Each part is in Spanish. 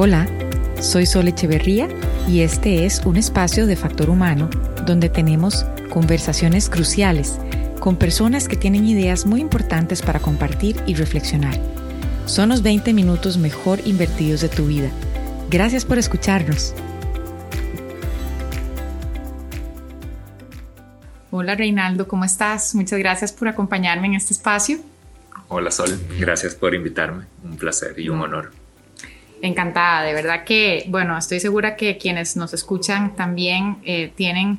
Hola, soy Sol Echeverría y este es un espacio de Factor Humano donde tenemos conversaciones cruciales con personas que tienen ideas muy importantes para compartir y reflexionar. Son los 20 minutos mejor invertidos de tu vida. Gracias por escucharnos. Hola Reinaldo, ¿cómo estás? Muchas gracias por acompañarme en este espacio. Hola Sol, gracias por invitarme. Un placer y un honor. Encantada, de verdad que, bueno, estoy segura que quienes nos escuchan también eh, tienen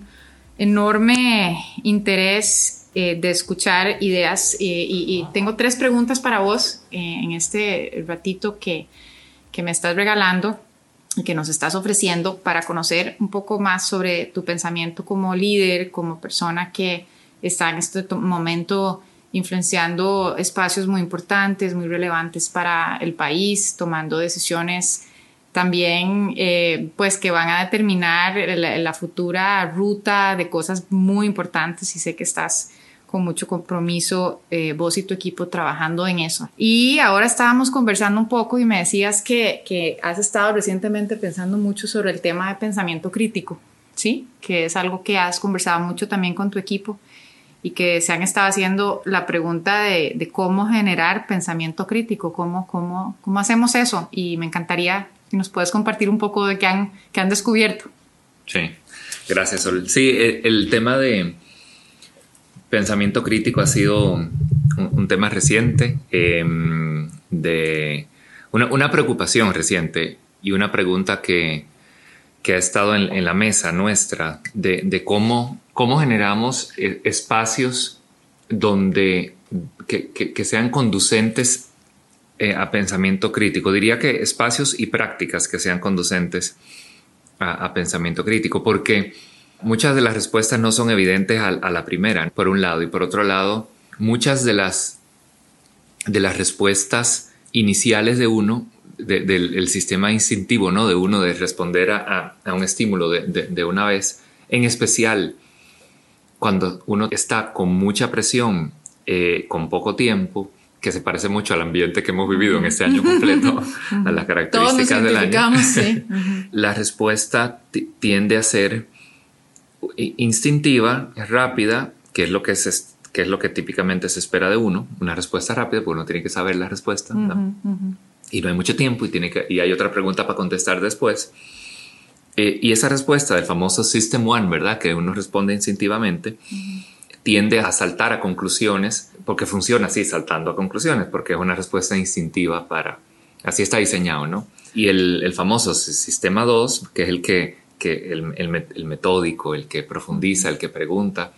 enorme interés eh, de escuchar ideas y, tengo tres preguntas para vos eh, en este ratito que, que me estás regalando y que nos estás ofreciendo para conocer un poco más sobre tu pensamiento como líder, como persona que está en este momento influenciando espacios muy importantes, muy relevantes para el país, tomando decisiones también eh, pues que van a determinar la, futura ruta de cosas muy importantes y sé que estás con mucho compromiso eh, vos y tu equipo trabajando en eso. Y ahora estábamos conversando un poco y me decías que, que has estado recientemente pensando mucho sobre el tema de pensamiento crítico, ¿sí? Que es algo que has conversado mucho también con tu equipo y que se han estado haciendo la pregunta de, cómo generar pensamiento crítico, cómo, cómo, cómo hacemos eso. Y me encantaría si nos puedes compartir un poco de qué han, qué han descubierto. Sí, gracias, Sol. Sí, el, tema de pensamiento crítico ha sido un, tema reciente, em, de una, preocupación reciente y una pregunta que, que ha estado en, la mesa nuestra de, de cómo cómo generamos eh, espacios donde que, sean conducentes eh, a pensamiento crítico. Diría que espacios y prácticas que sean conducentes a, pensamiento crítico, porque muchas de las respuestas no son evidentes a, la primera, por un lado, y por otro lado, muchas de las, de las respuestas iniciales de uno, del sistema instintivo, ¿no? De uno de responder a, un estímulo de, de una vez, en especial cuando uno está con mucha presión, eh, con poco tiempo, que se parece mucho al ambiente que hemos vivido en este año completo, a las características del año, sí. la respuesta tiende a ser instintiva, rápida, que es lo que es que es lo que típicamente se espera de uno, una respuesta rápida, porque uno tiene que saber la respuesta, y no hay mucho tiempo y, tiene que, y hay otra pregunta para contestar después. Eh, y esa respuesta del famoso System One, ¿verdad? Que uno responde instintivamente, tiende a saltar a conclusiones, porque funciona así, saltando a conclusiones, porque es una respuesta instintiva para... Así está diseñado, ¿no? Y el, famoso Sistema 2, que es el que, que el metódico, el que profundiza, el que pregunta,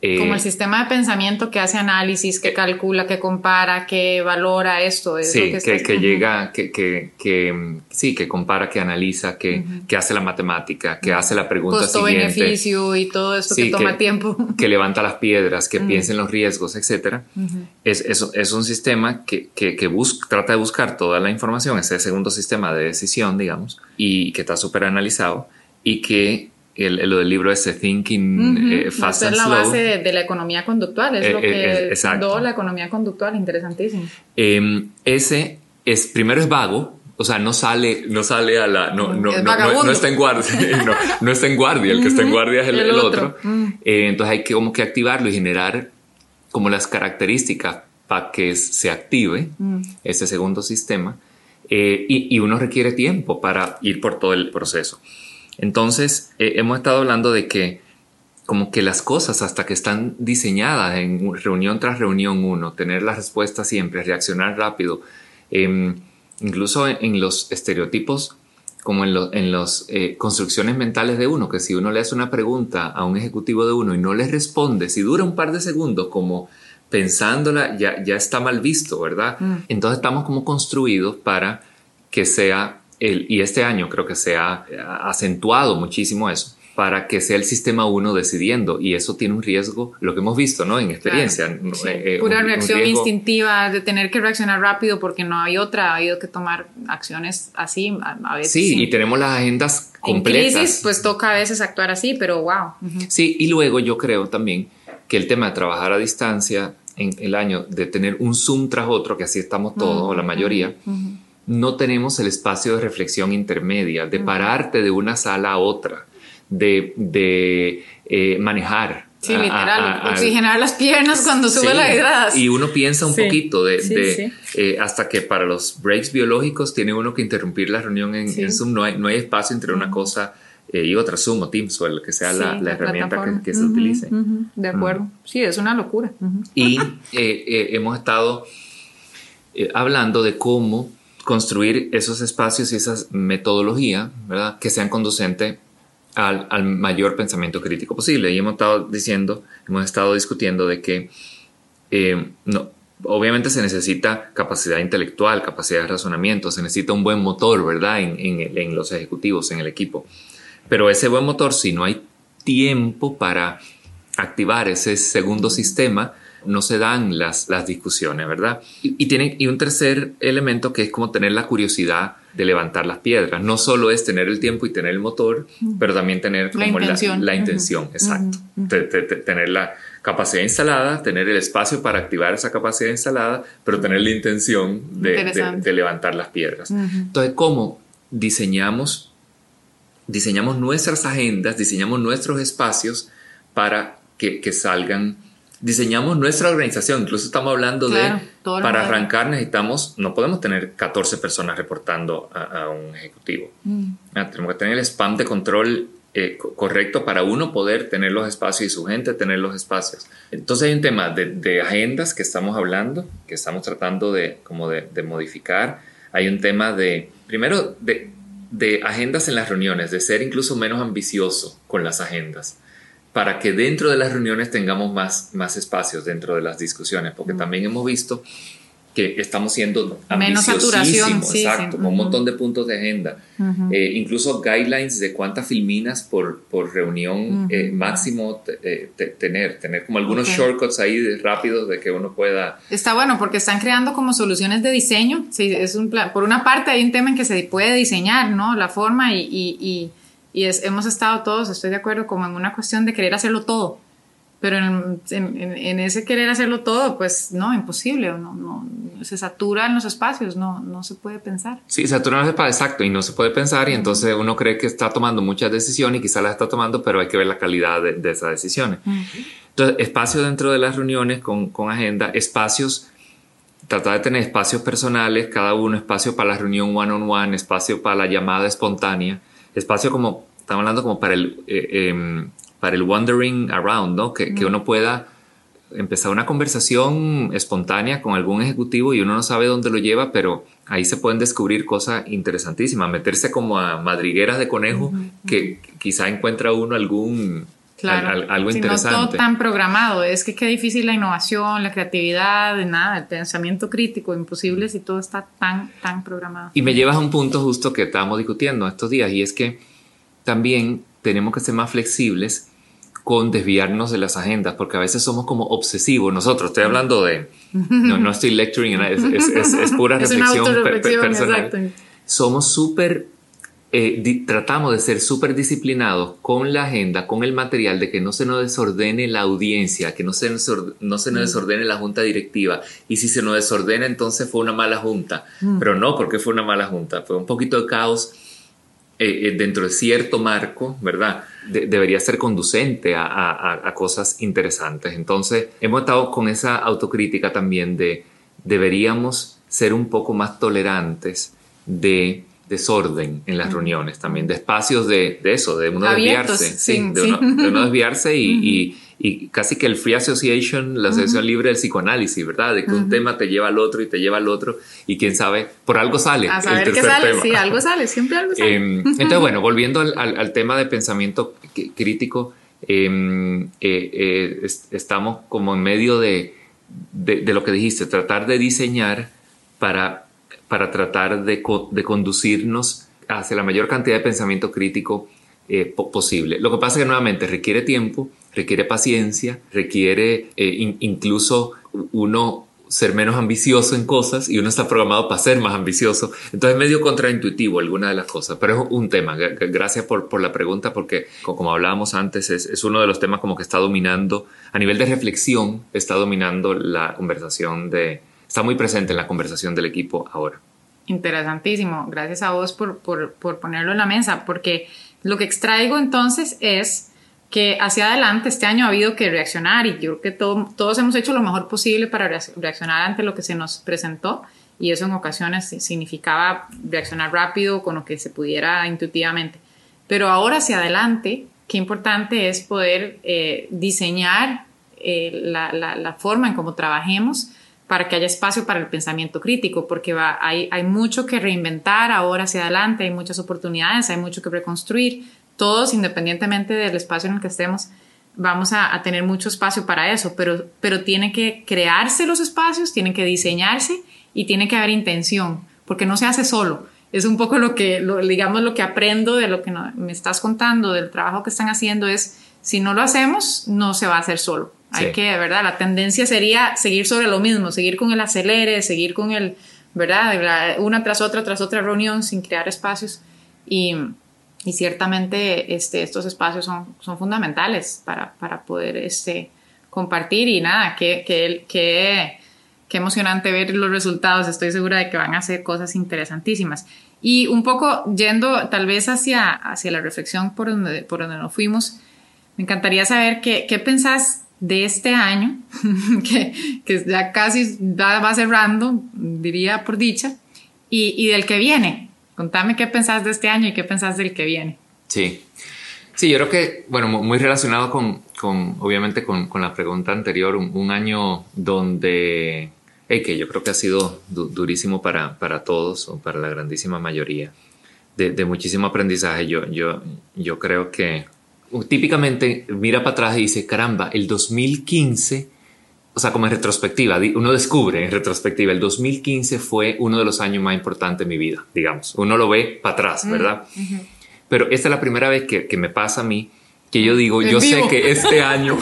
como el eh, sistema de pensamiento que hace análisis, que calcula, que compara, que valora esto. sí, que, llega, que, que, sí, que compara, que analiza, que, que hace la matemática, que hace la pregunta Costo, beneficio y todo esto que toma tiempo. Que levanta las piedras, que piensa en los riesgos, etc. es, es, un sistema que, que, busca, trata de buscar toda la información, ese segundo sistema de decisión, digamos, y que está súper analizado y que el, lo del libro ese Thinking eh, Fast and Slow. Es la base de, la economía conductual, es eh, lo que es la economía conductual, interesantísimo. Em, ese es, primero es vago, o sea, no sale, no sale a la, no, no, no, está en guardia, no, está en guardia, el que está en guardia es el, otro. Mm. Eh, entonces hay que como que activarlo y generar como las características para que se active mm. ese segundo sistema. y, y uno requiere tiempo para ir por todo el proceso. Entonces, eh, hemos estado hablando de que como que las cosas hasta que están diseñadas en reunión tras reunión uno, tener la respuesta siempre, reaccionar rápido, em, incluso en, los estereotipos como en, las eh, construcciones mentales de uno, que si uno le hace una pregunta a un ejecutivo de uno y no le responde, si dura un par de segundos como pensándola, ya, ya está mal visto, ¿verdad? Mm. Entonces estamos como construidos para que sea y este año creo que se ha acentuado muchísimo eso para que sea el sistema uno decidiendo y eso tiene un riesgo, lo que hemos visto, ¿no? En experiencia. Eh, eh, Pura reacción instintiva de tener que reaccionar rápido porque no hay otra, ha habido que tomar acciones así a, veces. Sí, y tenemos las agendas completas. En crisis, pues toca a veces actuar así, pero wow. Sí, y luego yo creo también que el tema de trabajar a distancia en el año, de tener un Zoom tras otro, que así estamos todos, o la mayoría, no tenemos el espacio de reflexión intermedia, de pararte de una sala a otra, de, eh, manejar. Sí, literal, oxigenar las piernas cuando sube la. Y uno piensa un poquito de, eh, hasta que para los breaks biológicos tiene uno que interrumpir la reunión en, Zoom, no hay, no hay espacio entre una cosa eh, y otra, Zoom o Teams o el que sea la, herramienta que, se utilice. de acuerdo, sí, es una locura. Y hemos estado hablando de cómo construir esos espacios y esas metodologías, ¿verdad? Que sean conducentes al, mayor pensamiento crítico posible. Y hemos estado diciendo, hemos estado discutiendo de que eh, no, obviamente se necesita capacidad intelectual, capacidad de razonamiento, se necesita un buen motor, ¿verdad? En, en, los ejecutivos, en el equipo. Pero ese buen motor, si no hay tiempo para activar ese segundo sistema, no se dan las, las discusiones, ¿verdad? Y, tiene, y un tercer elemento que es como tener la curiosidad de levantar las piedras. No solo es tener el tiempo y tener el motor, pero también tener la intención, la, intención exacto. tener la capacidad instalada, tener el espacio para activar esa capacidad instalada, pero tener la intención de, levantar las piedras. Entonces, ¿cómo diseñamos, diseñamos nuestras agendas, diseñamos nuestros espacios para que, que salgan diseñamos nuestra organización, incluso estamos hablando de, para arrancar necesitamos, no podemos tener 14 personas reportando a, un ejecutivo. Mm. Ah, tenemos que tener el spam de control eh, correcto para uno poder tener los espacios y su gente tener los espacios. Entonces hay un tema de, agendas que estamos hablando, que estamos tratando de, como de, modificar. Hay un tema de, primero, de, de agendas en las reuniones, de ser incluso menos ambicioso con las agendas para que dentro de las reuniones tengamos más, más espacios dentro de las discusiones, porque también hemos visto que estamos siendo menos saturación, exacto, con un montón de puntos de agenda, eh, incluso guidelines de cuántas filminas por, por reunión eh, máximo eh, tener, tener como algunos shortcuts ahí rápidos de que uno pueda. Está bueno porque están creando como soluciones de diseño, sí, es un plan, por una parte hay un tema en que se puede diseñar, ¿no? La forma y y hemos estado todos, estoy de acuerdo, como en una cuestión de querer hacerlo todo. Pero en, en, ese querer hacerlo todo, pues no, imposible, no, no, se saturan los espacios, no, no se puede pensar. Sí, saturan los espacios, exacto, y no se puede pensar, y entonces uno cree que está tomando muchas decisiones y quizás las está tomando, pero hay que ver la calidad de, de esas decisiones. Entonces, espacio dentro de las reuniones con, con agenda, espacios tratar de tener espacios personales, cada uno espacio para la reunión one on one, espacio para la llamada espontánea, espacio como, estamos hablando como para el, eh, em, para el wandering around, ¿no? Que, que, uno pueda empezar una conversación espontánea con algún ejecutivo y uno no sabe dónde lo lleva, pero ahí se pueden descubrir cosas interesantísimas, meterse como a madrigueras de conejo que quizá encuentra uno algún Claro, algo interesante. No todo tan programado. Es que qué difícil la innovación, la creatividad, nada, el pensamiento crítico, imposible si todo está tan, tan programado. Y me llevas a un punto justo que estábamos discutiendo estos días y es que también tenemos que ser más flexibles con desviarnos de las agendas, porque a veces somos como obsesivos. Nosotros, estoy hablando de, no, no estoy lecturing, es, es, es, pura reflexión, personal. Somos súper eh, tratamos de ser súper disciplinados con la agenda, con el material, de que no se nos desordene la audiencia, que no se nos, no se nos mm. desordene la junta directiva. Y si se nos desordena, entonces fue una mala junta. Mm. Pero no, porque fue una mala junta. Fue un poquito de caos eh, eh, dentro de cierto marco, ¿verdad? debería ser conducente a, a cosas interesantes. Entonces, hemos estado con esa autocrítica también de deberíamos ser un poco más tolerantes de desorden en las reuniones también, de espacios de, de eso, de uno desviarse, sí, de, Uno, desviarse y, y, casi que el Free Association, la asociación libre del psicoanálisis, ¿verdad? De que un tema te lleva al otro y te lleva al otro y quién sabe, por algo sale. A saber qué sale, sí, algo sale, siempre algo sale. Em, entonces, bueno, volviendo al, al, tema de pensamiento crítico, em, eh, eh, estamos como en medio de, de, de lo que dijiste, tratar de diseñar para para tratar de, conducirnos hacia la mayor cantidad de pensamiento crítico eh, posible. Lo que pasa es que nuevamente requiere tiempo, requiere paciencia, requiere eh, incluso uno ser menos ambicioso en cosas y uno está programado para ser más ambicioso. Entonces es medio contraintuitivo alguna de las cosas, pero es un tema. Gracias por, por la pregunta porque como hablábamos antes es, es, uno de los temas como que está dominando, a nivel de reflexión, está dominando la conversación de, está muy presente en la conversación del equipo ahora. Interesantísimo. Gracias a vos por, por, por ponerlo en la mesa, porque lo que extraigo entonces es que hacia adelante este año ha habido que reaccionar y yo creo que todos hemos hecho lo mejor posible para reaccionar ante lo que se nos presentó y eso en ocasiones significaba reaccionar rápido con lo que se pudiera intuitivamente. Pero ahora hacia adelante, qué importante es poder eh, diseñar eh, la, la, forma en cómo trabajemos para que haya espacio para el pensamiento crítico, porque hay, hay mucho que reinventar ahora hacia adelante, hay muchas oportunidades, hay mucho que reconstruir, todos, independientemente del espacio en el que estemos, vamos a, tener mucho espacio para eso, pero, pero tiene que crearse los espacios, tienen que diseñarse y tiene que haber intención, porque no se hace solo. Es un poco lo que, digamos, lo que aprendo de lo que me estás contando, del trabajo que están haciendo, es si no lo hacemos, no se va a hacer solo. Hay que, ¿verdad? La tendencia sería seguir sobre lo mismo, seguir con el acelere, seguir con el, ¿verdad? Una tras otra, tras otra reunión sin crear espacios. Y, y ciertamente este, estos espacios son, son fundamentales para, para poder este, compartir y nada, qué que, que, qué emocionante ver los resultados, estoy segura de que van a ser cosas interesantísimas. Y un poco yendo tal vez hacia, hacia la reflexión por donde, por donde nos fuimos, me encantaría saber qué, qué pensás de este año, que, que, ya casi va, va cerrando, diría por dicha, y, y del que viene. Contame qué pensás de este año y qué pensás del que viene. Sí, sí, yo creo que, bueno, muy relacionado con, con obviamente, con, con, la pregunta anterior, un, año donde, que yo creo que ha sido durísimo para, para todos o para la grandísima mayoría, de, de muchísimo aprendizaje. Yo, yo, yo creo que típicamente mira para atrás y dice, caramba, el 2015 o sea, como en retrospectiva, uno descubre en retrospectiva, el 2015 fue uno de los años más importantes de mi vida, digamos. Uno lo ve para atrás, mm, ¿verdad? Pero esta es la primera vez que, que, me pasa a mí que yo digo, yo sé que este año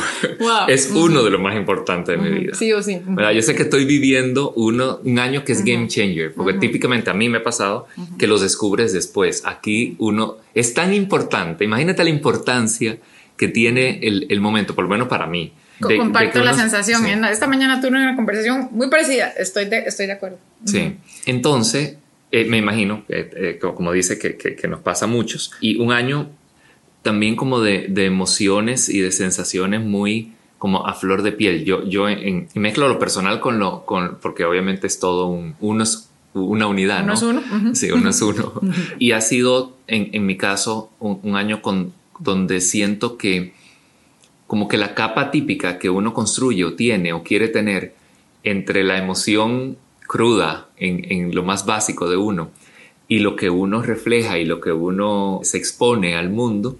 es uno de los más importantes de mi vida. Sí o sí. ¿verdad? Yo sé que estoy viviendo uno, un año que es game changer, porque típicamente a mí me ha pasado que los descubres después. Aquí uno es tan importante, imagínate la importancia que tiene el, el momento, por lo menos para mí Comparto la sensación. Esta mañana tuve una conversación muy parecida. Estoy de, estoy de acuerdo. Sí. Entonces, eh, me imagino, eh, como dice, que, que, nos pasa a muchos. Y un año también como de, de, emociones y de sensaciones muy como a flor de piel. Yo, yo en, mezclo lo personal con lo, con, porque obviamente es todo un, uno es una unidad, uno es uno. Sí, uno es uno. y ha sido, en, en mi caso, un, un año con, donde siento que como que la capa típica que uno construye o tiene o quiere tener entre la emoción cruda en, lo más básico de uno y lo que uno refleja y lo que uno se expone al mundo,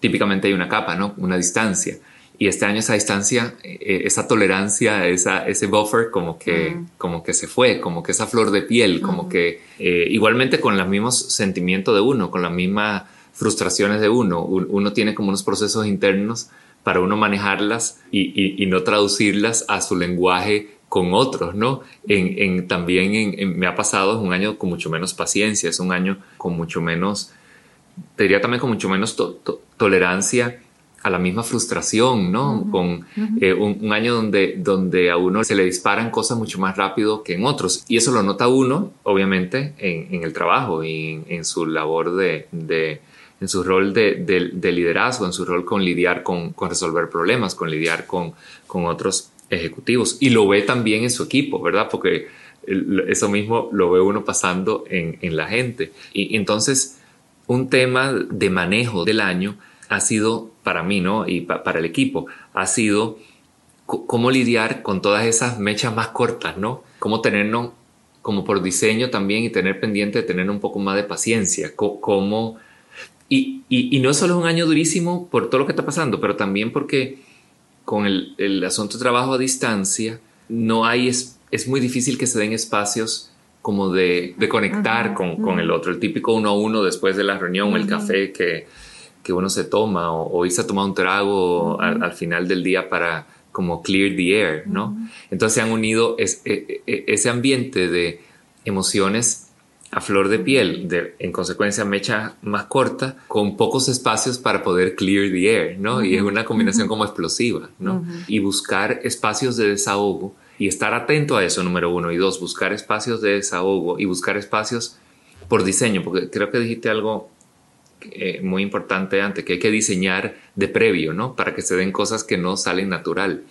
típicamente hay una capa, ¿no? Una distancia. Y este año esa distancia, eh, esa tolerancia, esa, ese buffer como que, como que se fue, como que esa flor de piel, como que eh, igualmente con los mismos sentimientos de uno, con las mismas frustraciones de uno, uno tiene como unos procesos internos para uno manejarlas y, no traducirlas a su lenguaje con otros, ¿no? En, también me ha pasado, es un año con mucho menos paciencia, es un año con mucho menos, te diría también con mucho menos tolerancia a la misma frustración, ¿no? Con eh, un, año donde, donde a uno se le disparan cosas mucho más rápido que en otros. Y eso lo nota uno, obviamente, en, el trabajo y en, su labor de en su rol de, liderazgo, en su rol con lidiar con, resolver problemas, con lidiar con, con, otros ejecutivos. Y lo ve también en su equipo, ¿verdad? Porque eso mismo lo ve uno pasando en, la gente. Y, entonces, un tema de manejo del año ha sido para mí, ¿no? Y para el equipo, ha sido cómo lidiar con todas esas mechas más cortas, ¿no? Cómo tenernos como por diseño también y tener pendiente de tener un poco más de paciencia, cómo y, y, no solo es un año durísimo por todo lo que está pasando, pero también porque con el, el asunto de trabajo a distancia, no hay, es, es, muy difícil que se den espacios como de, de conectar con, con, el otro, el típico uno a uno después de la reunión, el café que, que, uno se toma o, o irse a tomar un trago al, final del día para como clear the air, ¿no? Entonces se han unido es, e, e, ese ambiente de emociones a flor de piel, de, en consecuencia mecha más corta, con pocos espacios para poder clear the air, ¿no? Y es una combinación como explosiva, ¿no? Y buscar espacios de desahogo Y estar atento a eso, número uno. Y dos, buscar espacios de desahogo y buscar espacios por diseño, porque creo que dijiste algo eh, muy importante antes, que hay que diseñar de previo, ¿no? Para que se den cosas que no salen natural,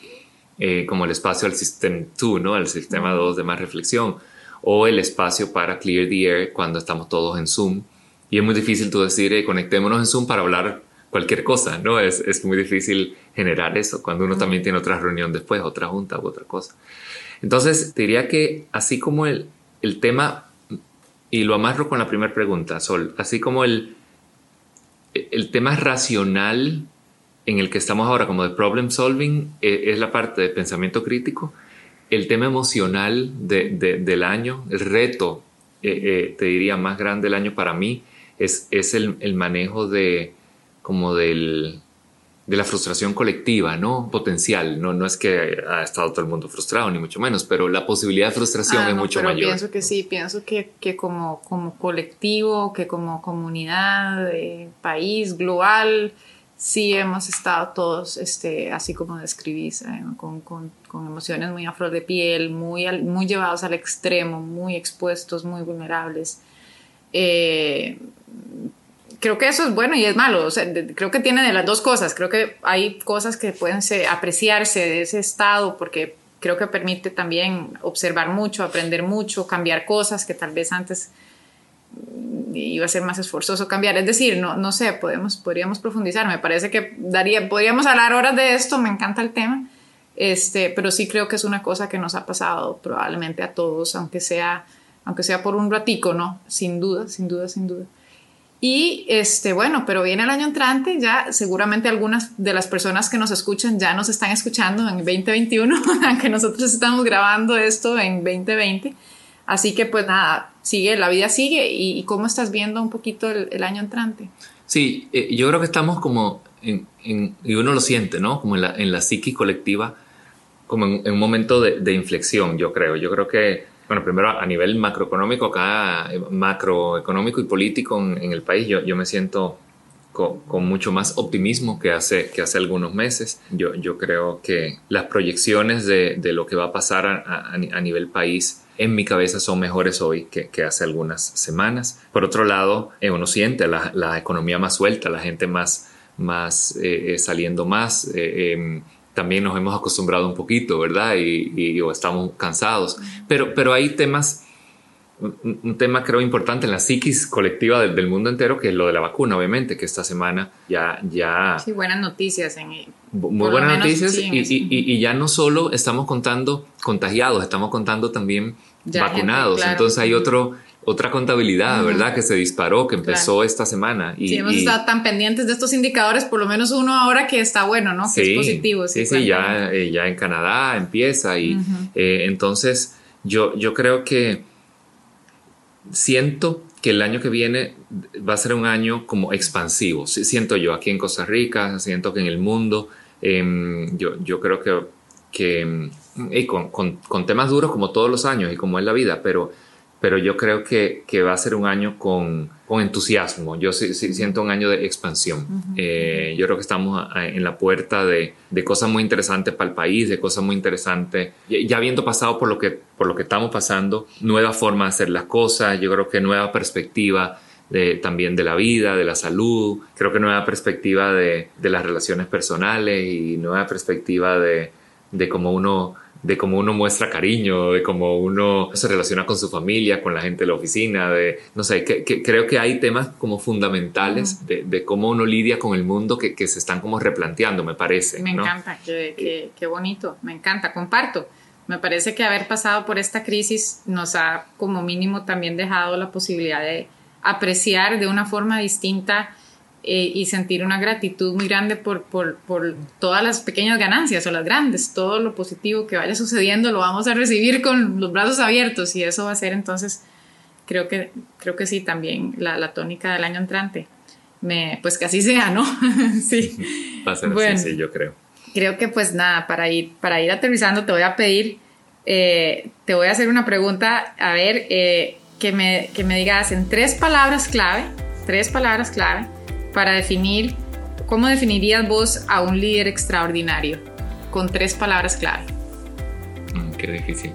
eh, como el espacio al System 2, ¿no? El sistema 2 de más reflexión, o el espacio para Clear the Air cuando estamos todos en Zoom. Y es muy difícil tú decir, eh, conectémonos en Zoom para hablar cualquier cosa, ¿no? Es, es muy difícil generar eso cuando uno también tiene otra reunión después, otra junta u otra cosa. Entonces, diría que así como el, el tema y lo amarro con la primera pregunta, Sol. Así como el, el tema racional en el que estamos ahora, como de problem solving, e, es la parte de pensamiento crítico. El tema emocional de, del año, el reto, eh, eh, te diría, más grande del año para mí, es, es el, el manejo de, como del, de la frustración colectiva, ¿no? Potencial. No, no es que ha estado todo el mundo frustrado, ni mucho menos, pero la posibilidad de frustración ah, es mucho pero mayor. Pienso que sí, pienso que, que como, como colectivo, que como comunidad, país, global, sí hemos estado todos, este, así como describís, eh, con, con, con, emociones muy a flor de piel, muy, muy llevados al extremo, muy expuestos, muy vulnerables. Eh, creo que eso es bueno y es malo. O sea, creo que tiene de las dos cosas. Creo que hay cosas que pueden apreciarse de ese estado porque creo que permite también observar mucho, aprender mucho, cambiar cosas que tal vez antes iba a ser más esforzoso cambiar. Es decir, no, no sé, podemos, podríamos profundizar. Me parece que daría, podríamos hablar horas de esto, me encanta el tema. Este, pero sí creo que es una cosa que nos ha pasado probablemente a todos, aunque sea, aunque sea por un ratico, ¿no? Sin duda, sin duda, sin duda. Y este, bueno, pero viene el año entrante, ya seguramente algunas de las personas que nos escuchan ya nos están escuchando en 2021, aunque nosotros estamos grabando esto en 2020. Así que pues nada, sigue, la vida sigue. ¿Y, cómo estás viendo un poquito el, año entrante? Sí, eh, yo creo que estamos como, en, y uno lo siente, ¿no? Como en la, en la psiqui colectiva, como en, un momento de, de inflexión, yo creo. Yo creo que bueno, primero a nivel macroeconómico, acá, eh, macroeconómico y político en, el país, yo, yo me siento con, mucho más optimismo que hace, que hace algunos meses. Yo, yo creo que las proyecciones de, de lo que va a pasar a, a, nivel país en mi cabeza son mejores hoy que, que hace algunas semanas. Por otro lado, eh, uno siente la, la, economía más suelta, la gente más, más eh, saliendo más. Em, también nos hemos acostumbrado un poquito, ¿verdad? Y, o estamos cansados. Pero, pero hay temas, un, tema creo importante en la psiquis colectiva del, mundo entero, que es lo de la vacuna, obviamente, que esta semana ya... ya sí, buenas noticias. En, muy buenas noticias y, y, ya no solo estamos contando contagiados, estamos contando también vacunados. Entonces hay otro otra contabilidad, ¿verdad? Que se disparó, que empezó esta semana. Y, sí, hemos estado tan pendientes de estos indicadores, por lo menos uno ahora que está bueno, ¿no? Que es positivo. Sí, sí, ya, eh, ya en Canadá empieza y eh, entonces yo, yo creo que siento que el año que viene va a ser un año como expansivo. Siento yo aquí en Costa Rica, siento que en el mundo, em, yo, yo creo que, con, con, con temas duros como todos los años y como es la vida, pero pero yo creo que, que va a ser un año con, con entusiasmo. Yo sí, siento un año de expansión. Eh, yo creo que estamos en la puerta de, de, cosas muy interesantes para el país, de cosas muy interesantes. Ya habiendo pasado por lo que, por lo que estamos pasando, nueva forma de hacer las cosas, yo creo que nueva perspectiva. De, también de la vida, de la salud, creo que nueva perspectiva de, de las relaciones personales y nueva perspectiva de, de cómo uno de cómo uno muestra cariño, de cómo uno se relaciona con su familia, con la gente de la oficina, de, no sé, que, creo que hay temas como fundamentales de, de, cómo uno lidia con el mundo que, que, se están como replanteando, me parece. Me encanta, qué, qué, bonito, me encanta, comparto. Me parece que haber pasado por esta crisis nos ha como mínimo también dejado la posibilidad de apreciar de una forma distinta eh, y sentir una gratitud muy grande por, por, por, todas las pequeñas ganancias o las grandes, todo lo positivo que vaya sucediendo lo vamos a recibir con los brazos abiertos y eso va a ser entonces, creo que, creo que sí, también la, la tónica del año entrante. Me, pues que así sea, ¿no? sí. Va a ser bueno, así, sí, yo creo. Creo que pues nada, para ir, para ir aterrizando te voy a pedir, eh, te voy a hacer una pregunta, a ver, eh, que, me, que me digas en tres palabras clave, tres palabras clave, para definir cómo definirías vos a un líder extraordinario con tres palabras clave. Mm. qué difícil.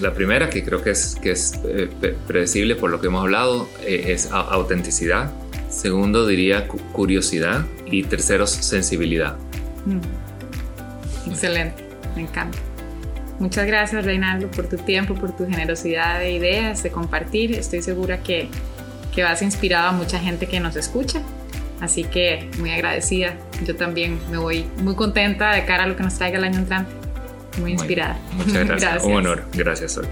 La primera, que creo que es, que es eh, predecible por lo que hemos hablado, eh, es autenticidad. Segundo, diría curiosidad. Y tercero, sensibilidad. Mm. Excelente, me encanta. Muchas gracias, Reinaldo, por tu tiempo, por tu generosidad de ideas, de compartir. Estoy segura que, que vas inspirado a mucha gente que nos escucha. Así que muy agradecida. Yo también me voy muy contenta de cara a lo que nos traiga el año entrante. Muy inspirada. muchas gracias. Un honor. Gracias, Sol.